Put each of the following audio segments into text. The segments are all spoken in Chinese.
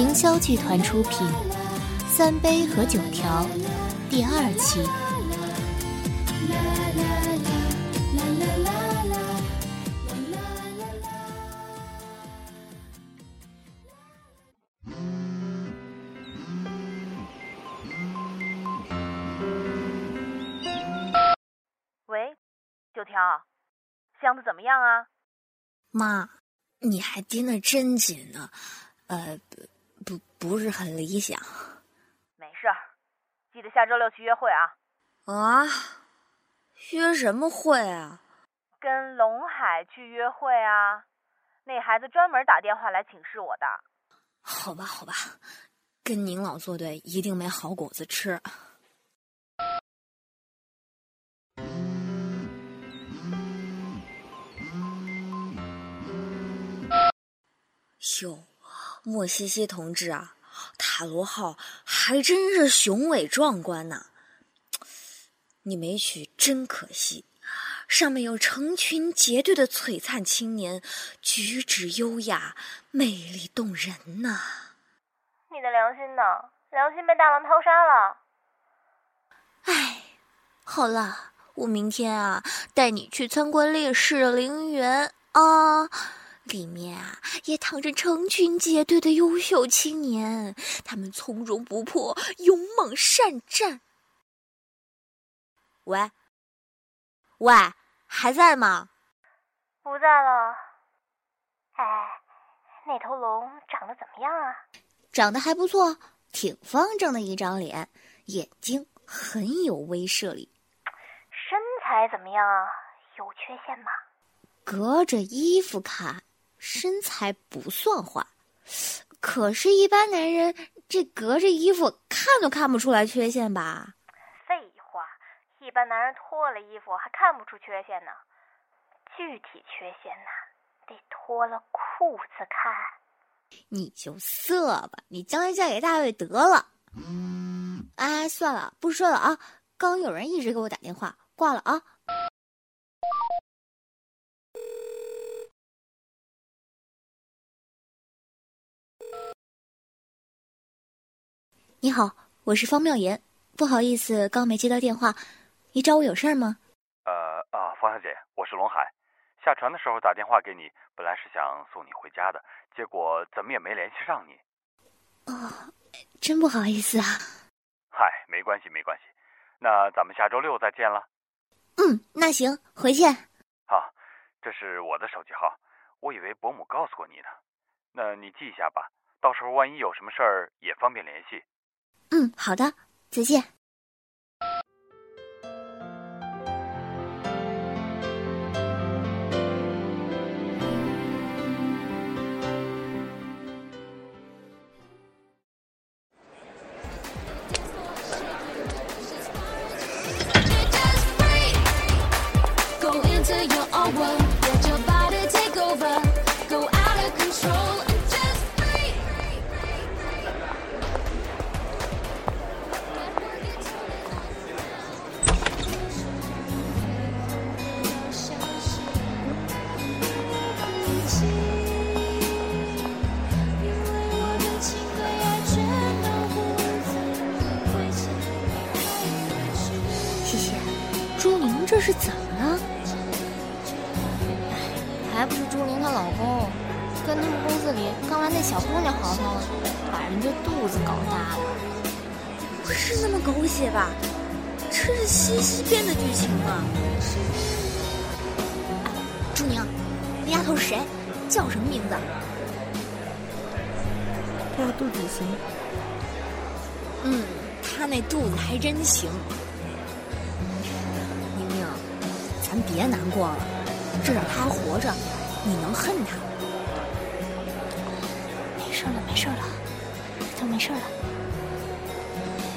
凌霄剧团出品，《三杯和九条》第二期。喂，九条，箱子怎么样啊？妈，你还盯得真紧呢，呃，不不不是很理想。没事儿，记得下周六去约会啊。啊？约什么会啊？跟龙海去约会啊。那孩子专门打电话来请示我的。好吧，好吧，跟您老作对，一定没好果子吃。哟，莫西西同志啊，塔罗号还真是雄伟壮观呐！你没去真可惜，上面有成群结队的璀璨青年，举止优雅，魅力动人呐。你的良心呢？良心被大浪淘沙了。哎，好了，我明天啊，带你去参观烈士陵园啊。里面啊，也躺着成群结队的优秀青年，他们从容不迫，勇猛善战。喂，喂，还在吗？不在了。哎，那头龙长得怎么样啊？长得还不错，挺方正的一张脸，眼睛很有威慑力。身材怎么样啊？有缺陷吗？隔着衣服看。身材不算坏，可是，一般男人这隔着衣服看都看不出来缺陷吧？废话，一般男人脱了衣服还看不出缺陷呢。具体缺陷呢，得脱了裤子看。你就色吧，你将来嫁给大卫得了。嗯哎，算了，不说了啊。刚有人一直给我打电话，挂了啊。你好，我是方妙言，不好意思，刚没接到电话，你找我有事儿吗？呃啊，方小姐，我是龙海，下船的时候打电话给你，本来是想送你回家的，结果怎么也没联系上你。哦，真不好意思啊。嗨，没关系没关系，那咱们下周六再见了。嗯，那行，回见。好，这是我的手机号，我以为伯母告诉过你呢，那你记一下吧，到时候万一有什么事儿也方便联系。嗯，好的，再见。嗯。嗯，他那肚子还真行。宁宁咱别难过了，至少他还活着，你能恨他？没事了，没事了，都没事了，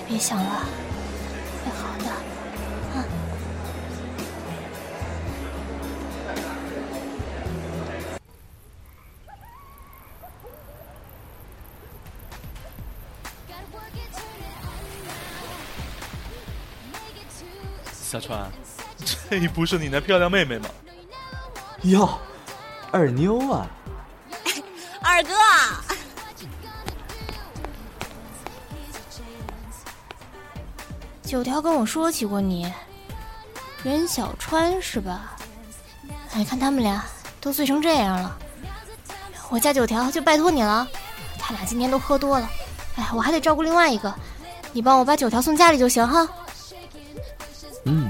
别想了，会好的，小川，这不是你那漂亮妹妹吗？哟，二妞啊！二哥，九条跟我说起过你，任小川是吧？哎，看他们俩都醉成这样了，我家九条就拜托你了。他俩今天都喝多了，哎，我还得照顾另外一个，你帮我把九条送家里就行哈。嗯。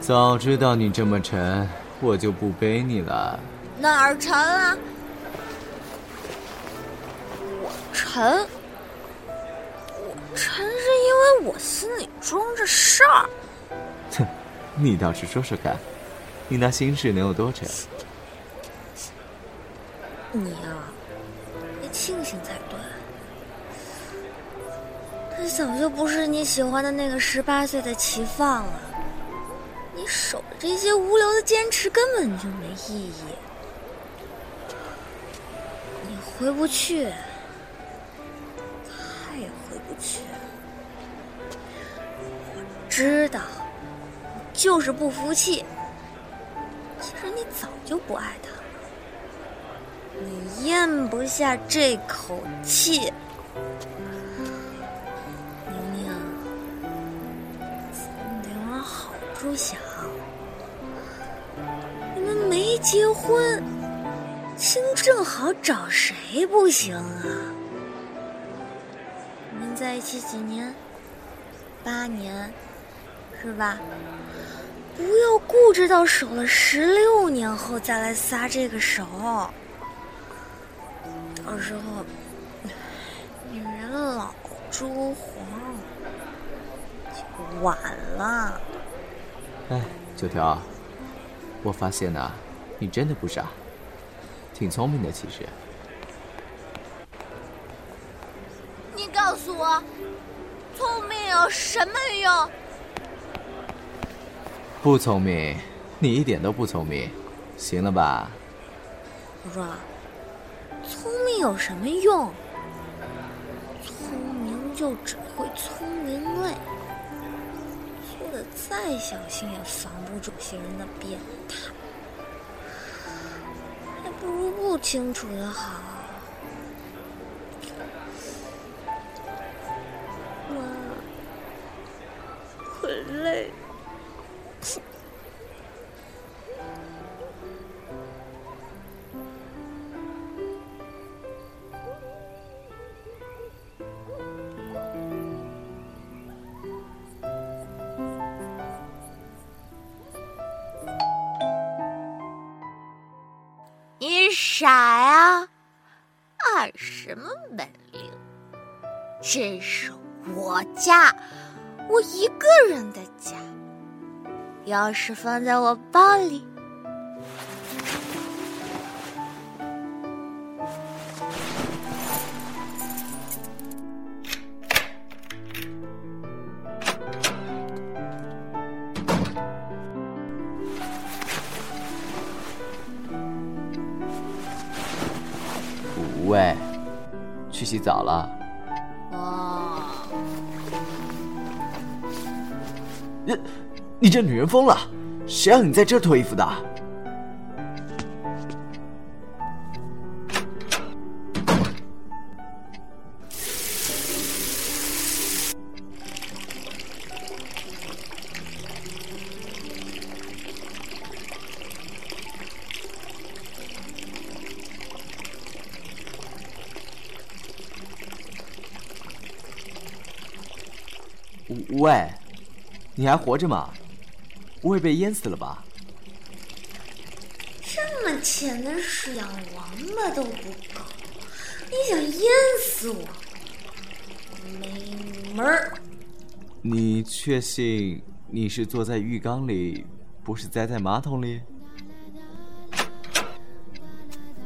早知道你这么沉，我就不背你了。哪儿沉啊？我沉，我沉是因为我心里装着事儿。哼，你倒是说说看，你那心事能有多沉？你呀，得庆幸才对。他早就不是你喜欢的那个十八岁的齐放了。你守着这些无聊的坚持根本就没意义。你回不去，他也回不去。我知道，就是不服气。其实你早就不爱他了，你咽不下这口气。宁宁，你得往好处想。你们没结婚，亲正好找谁不行啊？你们在一起几年？八年，是吧？不要固执到守了十六年后再来撒这个手，到时候女人老珠黄就晚了。哎，九条，我发现呐，你真的不傻，挺聪明的，其实。你告诉我，聪明有什么用？不聪明，你一点都不聪明，行了吧？我说，聪明有什么用？聪明就只会聪明累，做的再小心也防不住些人的变态，还不如不清楚的好。妈，会累。傻呀？二什么本领？这是我家，我一个人的家。钥匙放在我包里。哇，你你这女人疯了！谁让你在这脱衣服的？你还活着吗？不会被淹死了吧？这么浅的水养王八都不够，你想淹死我？没门儿！你确信你是坐在浴缸里，不是栽在马桶里？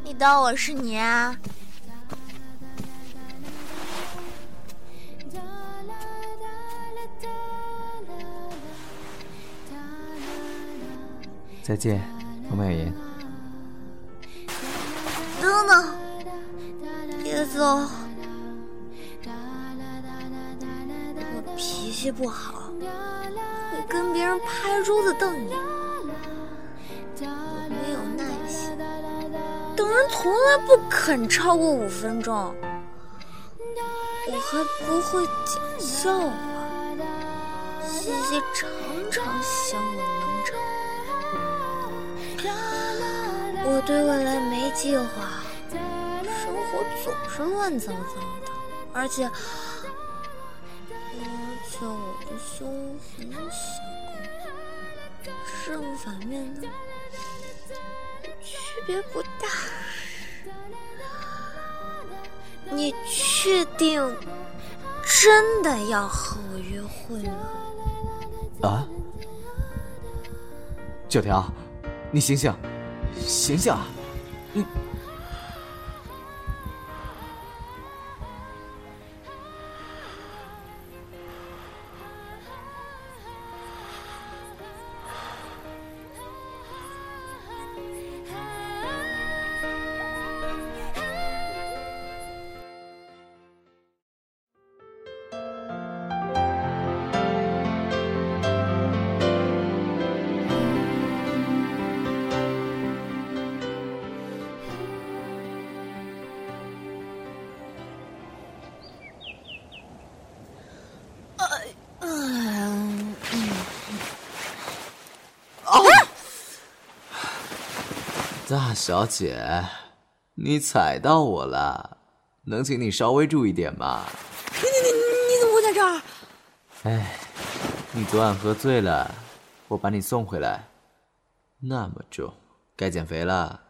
你当我是你啊？再见，王美妍。等等，别走，我脾气不好，会跟别人拍桌子瞪眼。我没有耐心，等人从来不肯超过五分钟。我还不会讲笑话，西西常常嫌我对未来没计划，生活总是乱糟糟的，而且。而且我的胸很小，正反面的区别不大。你确定真的要和我约会吗？啊！九条，你醒醒，醒醒！你。大小姐，你踩到我了，能请你稍微注意点吗？你你你你怎么会在这儿？哎，你昨晚喝醉了，我把你送回来，那么重，该减肥了。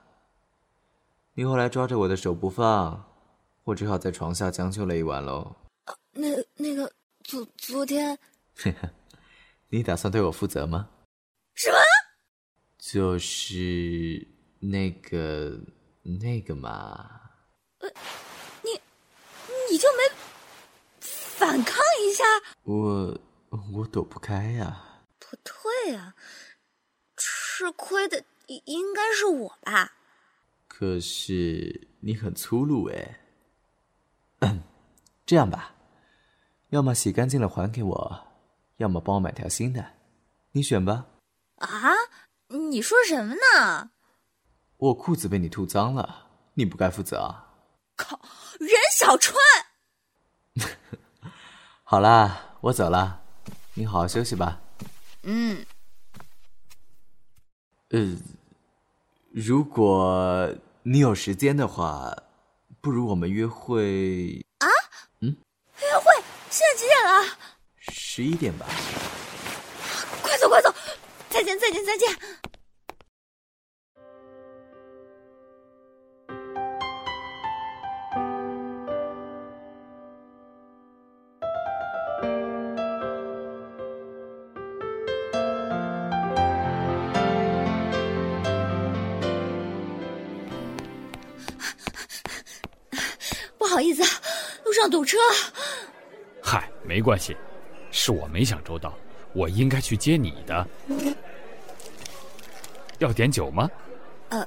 你后来抓着我的手不放，我只好在床下将就了一晚喽。那那个昨昨天，你打算对我负责吗？什么？就是。那个，那个嘛，呃，你，你就没反抗一下？我，我躲不开呀。不对呀，吃亏的应应该是我吧？可是你很粗鲁哎。这样吧，要么洗干净了还给我，要么帮我买条新的，你选吧。啊？你说什么呢？我裤子被你吐脏了，你不该负责啊！靠，任小川。好啦，我走了，你好好休息吧。嗯。呃，如果你有时间的话，不如我们约会啊？嗯？约会？现在几点了？十一点吧。快走，快走！再见，再见，再见。上堵车。嗨，没关系，是我没想周到，我应该去接你的。要点酒吗？呃，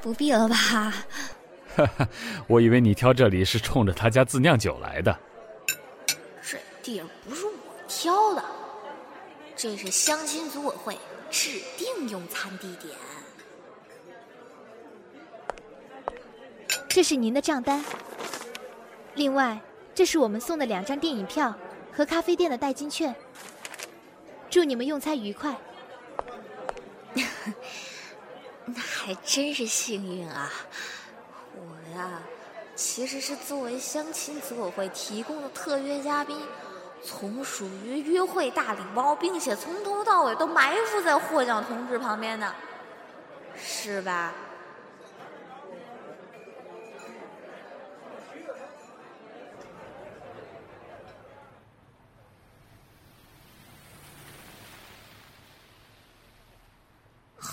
不必了吧。哈哈，我以为你挑这里是冲着他家自酿酒来的。这地儿不是我挑的，这是相亲组委会指定用餐地点。这是您的账单。另外，这是我们送的两张电影票和咖啡店的代金券。祝你们用餐愉快。那还真是幸运啊！我呀，其实是作为相亲组委会提供的特约嘉宾，从属于约会大礼包，并且从头到尾都埋伏在获奖同志旁边的，是吧？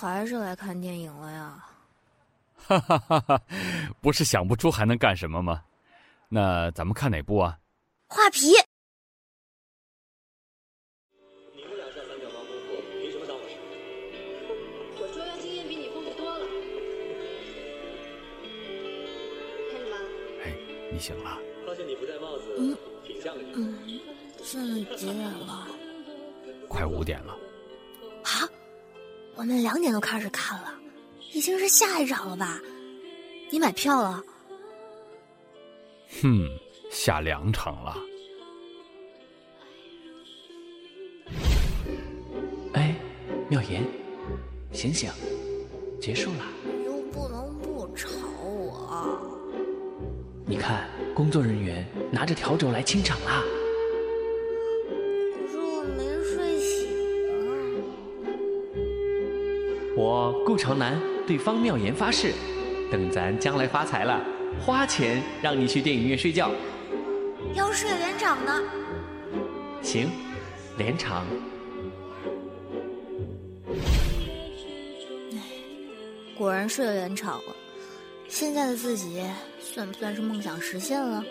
还是来看电影了呀？哈哈哈哈 不是想不出还能干什么吗？那咱们看哪部啊？画皮。你们俩下三角猫功夫，凭什么当我师傅？我捉妖经验比你丰富多了。开始吧。哎，你醒了。发现你不戴帽子，挺像个女的。现在几点了？快五点了。啊，我们两点都开始看了，已经是下一场了吧？你买票了？哼，下两场了。哎，妙言，醒醒，结束了。又不能不吵我。你看，工作人员拿着笤帚来清场啦。我顾朝南对方妙言发誓，等咱将来发财了，花钱让你去电影院睡觉。要睡连场呢？行，连场。果然睡了连场了。现在的自己算不算是梦想实现了？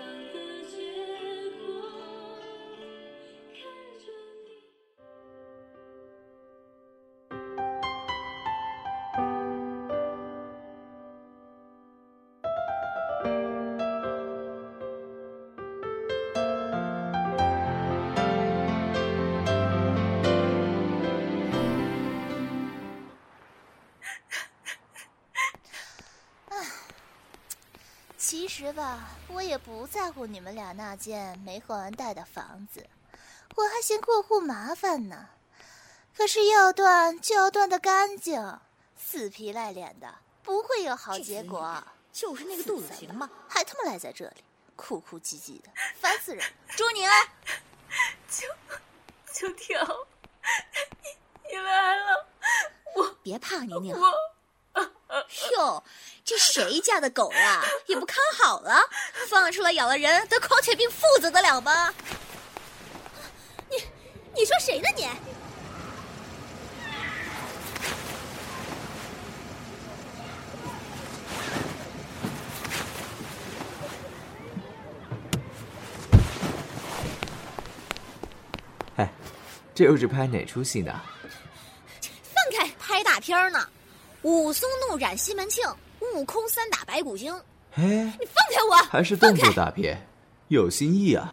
不在乎你们俩那间没还完贷的房子，我还嫌过户麻烦呢。可是要断就要断得干净，死皮赖脸的不会有好结果。就是那个杜子晴嘛，还他妈赖在这里，哭哭唧唧的，烦死人！朱宁，秋秋条，你你来了，我别怕，宁宁。我。哟，这谁家的狗呀？也不看好了，放出来咬了人，得狂犬病负责得了吗？你，你说谁呢你？哎，这又是拍哪出戏呢？放开，拍大片呢。武松怒斩西门庆，悟空三打白骨精。哎，你放开我！还是动作大片，有新意啊！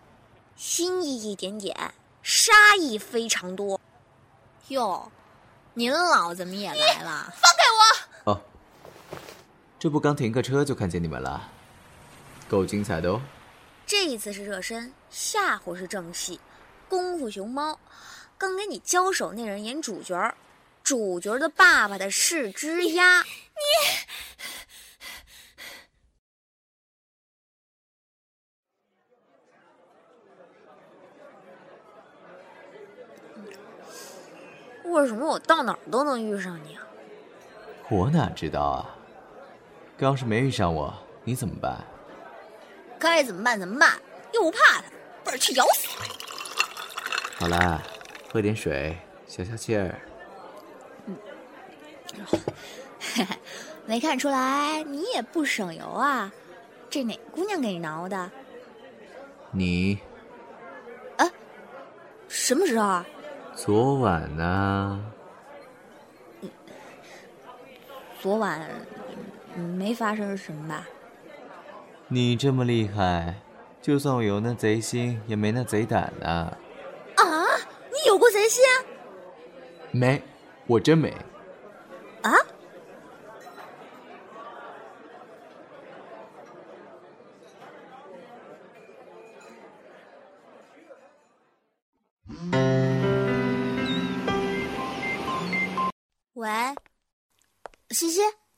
新意一点点，杀意非常多。哟，您老怎么也来了？放开我！哦，这不刚停个车就看见你们了，够精彩的哦。这一次是热身，下回是正戏，《功夫熊猫》。刚跟你交手那人演主角。主角的爸爸的是只鸭。你，为什么我到哪儿都能遇上你啊？我哪知道啊！要是没遇上我，你怎么办？该怎么办怎么办，又不怕他，本儿气咬死他！好啦，喝点水，消消气儿。没看出来，你也不省油啊！这哪姑娘给你挠的？你？啊？什么时候啊？昨晚呢？昨晚没发生什么吧？你这么厉害，就算我有那贼心，也没那贼胆呢。啊？你有过贼心？没，我真没。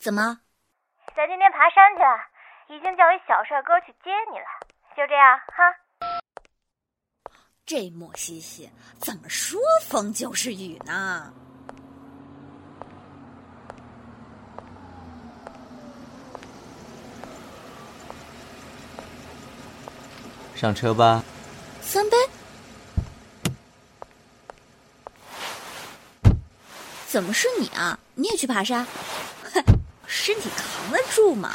怎么？咱今天爬山去了，已经叫一小帅哥去接你了。就这样哈。这莫西西怎么说风就是雨呢？上车吧。三杯？怎么是你啊？你也去爬山？哼，身体扛得住吗？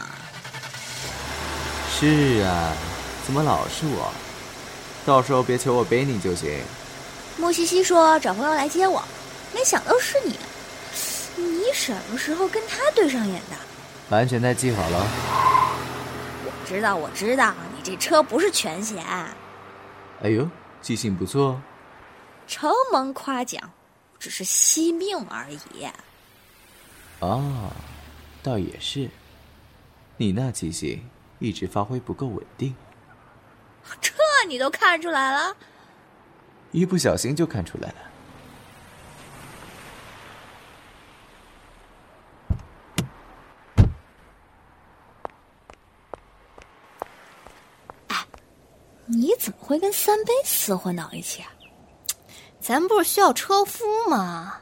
是啊，怎么老是我？到时候别求我背你就行。莫西西说找朋友来接我，没想到是你。你什么时候跟他对上眼的？安全带系好了。我知道，我知道。你这车不是全险。哎呦，记性不错。承蒙夸奖，只是惜命而已。哦，倒也是。你那记性一直发挥不够稳定，这你都看出来了？一不小心就看出来了。哎，你怎么会跟三杯厮混到一起啊？咱不是需要车夫吗？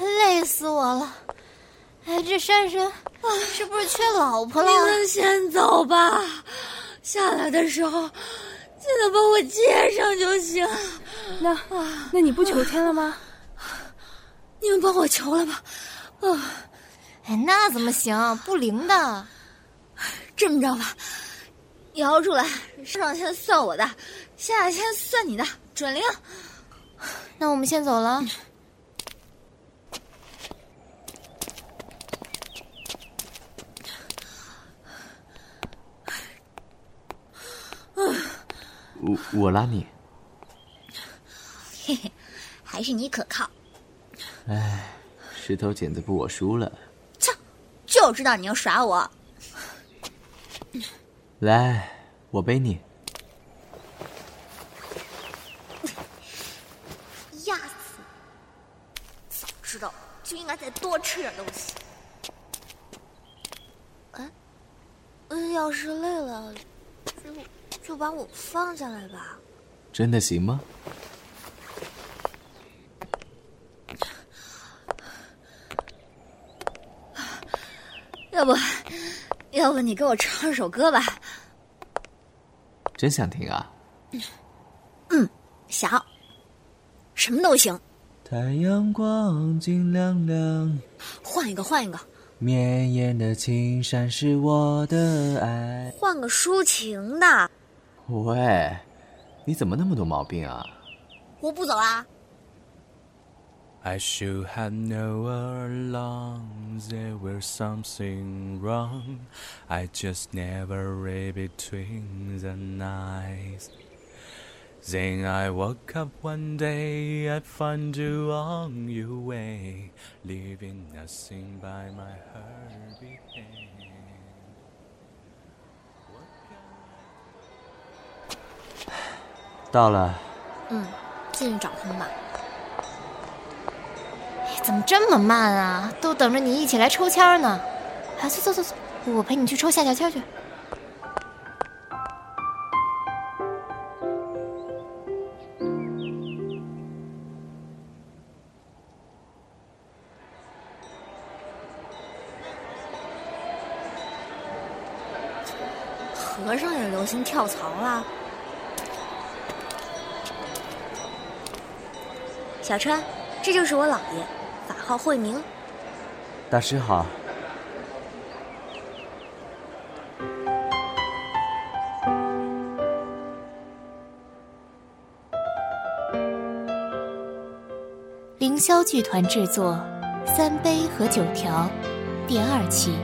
累死我了！哎，这珊珊是不是缺老婆了？你们先走吧，下来的时候记得把我接上就行。那那你不求签了吗？你们帮我求了吧。啊，哎，那怎么行？不灵的。这么着吧，摇出来，上签算我的，下签算你的，准灵。那我们先走了。我我拉你。嘿嘿，还是你可靠。哎，石头剪子布，我输了。操，就知道你要耍我。来，我背你。压死！早知道就应该再多吃点东西。哎，要是累把我放下来吧。真的行吗？要不，要不你给我唱首歌吧？真想听啊？嗯，想，什么都行。太阳光金亮亮，换一个，换一个。绵延的青山是我的爱。换个抒情的。喂，你怎么那么多毛病啊？我不走啦。 I should have known all along there was something wrong. I just never read between the lines. Then I woke up one day, I found you on your way, leaving nothing by my heart behind. 到了。嗯，进去找他们吧。怎么这么慢啊？都等着你一起来抽签呢。啊，走走走走，我陪你去抽下下签去。和尚也流行跳槽啦。小川，这就是我姥爷，法号慧明。大师好。凌霄剧团制作《三杯和九条》第二期，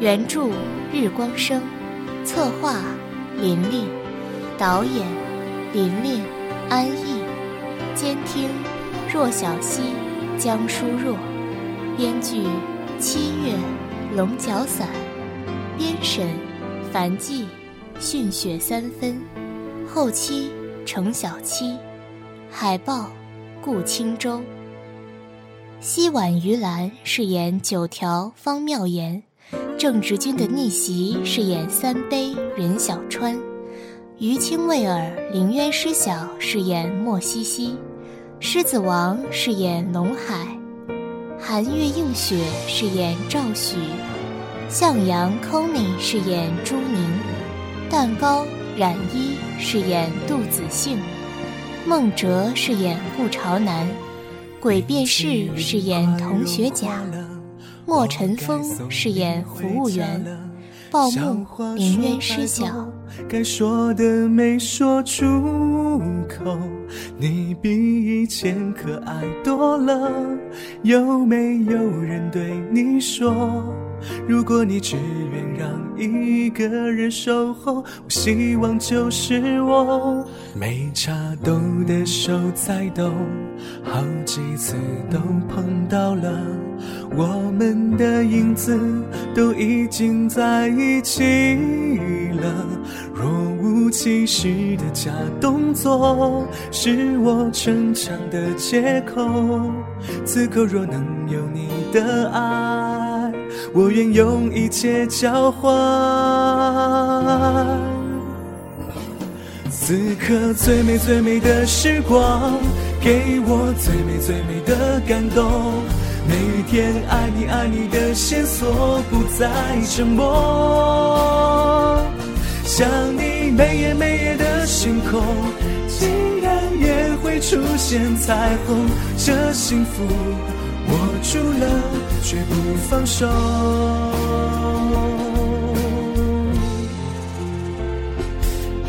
原著日光生，策划琳琳，导演琳琳、安逸，监听若小溪、江疏若，编剧七月、龙角散，编审樊季、训雪三分，后期程小七，海报顾青舟。西婉于兰饰演九条方妙言，郑直君的逆袭饰演三杯任小川，于清卫儿凌渊师小饰演莫西西，狮子王饰演龙海，寒月映雪饰演赵许，向阳 c o n y 饰演朱宁，蛋糕冉一饰演杜子兴，孟哲饰演顾朝南。鬼辩士饰演同学甲，莫尘风饰演服务员，报幕凌渊师小，该说的没说出口。你比以前可爱多了，有没有人对你说？如果你只愿让一个人守候，我希望就是我。没插兜的手在抖，好几次都碰到了，我们的影子都已经在一起了。若无其事的假动作，是我逞强的借口。此刻若能有你的爱，我愿用一切交换。此刻最美最美的时光，给我最美最美的感动。每天爱你爱你的线索不再沉默。想你每夜每夜的星空，竟然也会出现彩虹。这幸福握住了，绝不放手。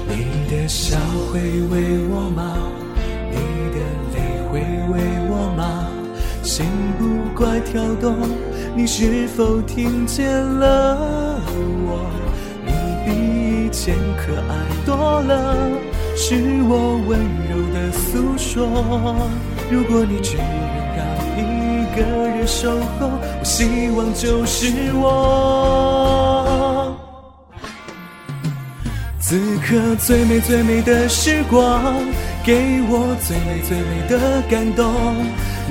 你的笑会为我吗？你的泪会为我吗？心不怪跳动，你是否听见了我？你比以前可爱多了，是我温柔的诉说。如果你只个人守候，我希望就是我。此刻最美最美的时光，给我最美最美的感动。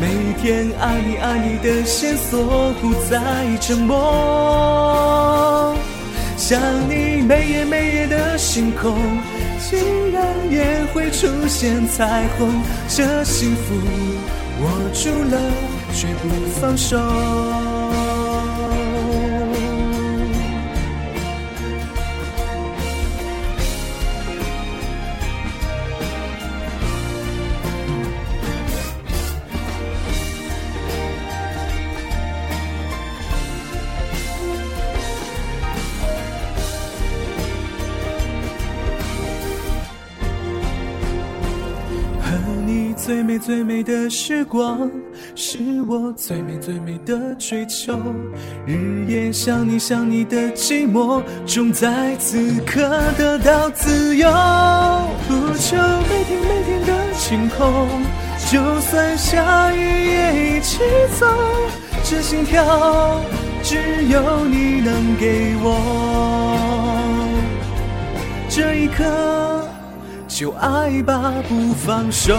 每天爱你爱你的线索不再沉默。想你每夜每夜的星空，竟然也会出现彩虹。这幸福握住了，绝不放手。最美最美的时光，是我最美最美的追求。日夜想你想你的寂寞，终在此刻得到自由。不求每天每天的晴空，就算下雨也一起走。这心跳只有你能给我，这一刻。就爱吧，不放手。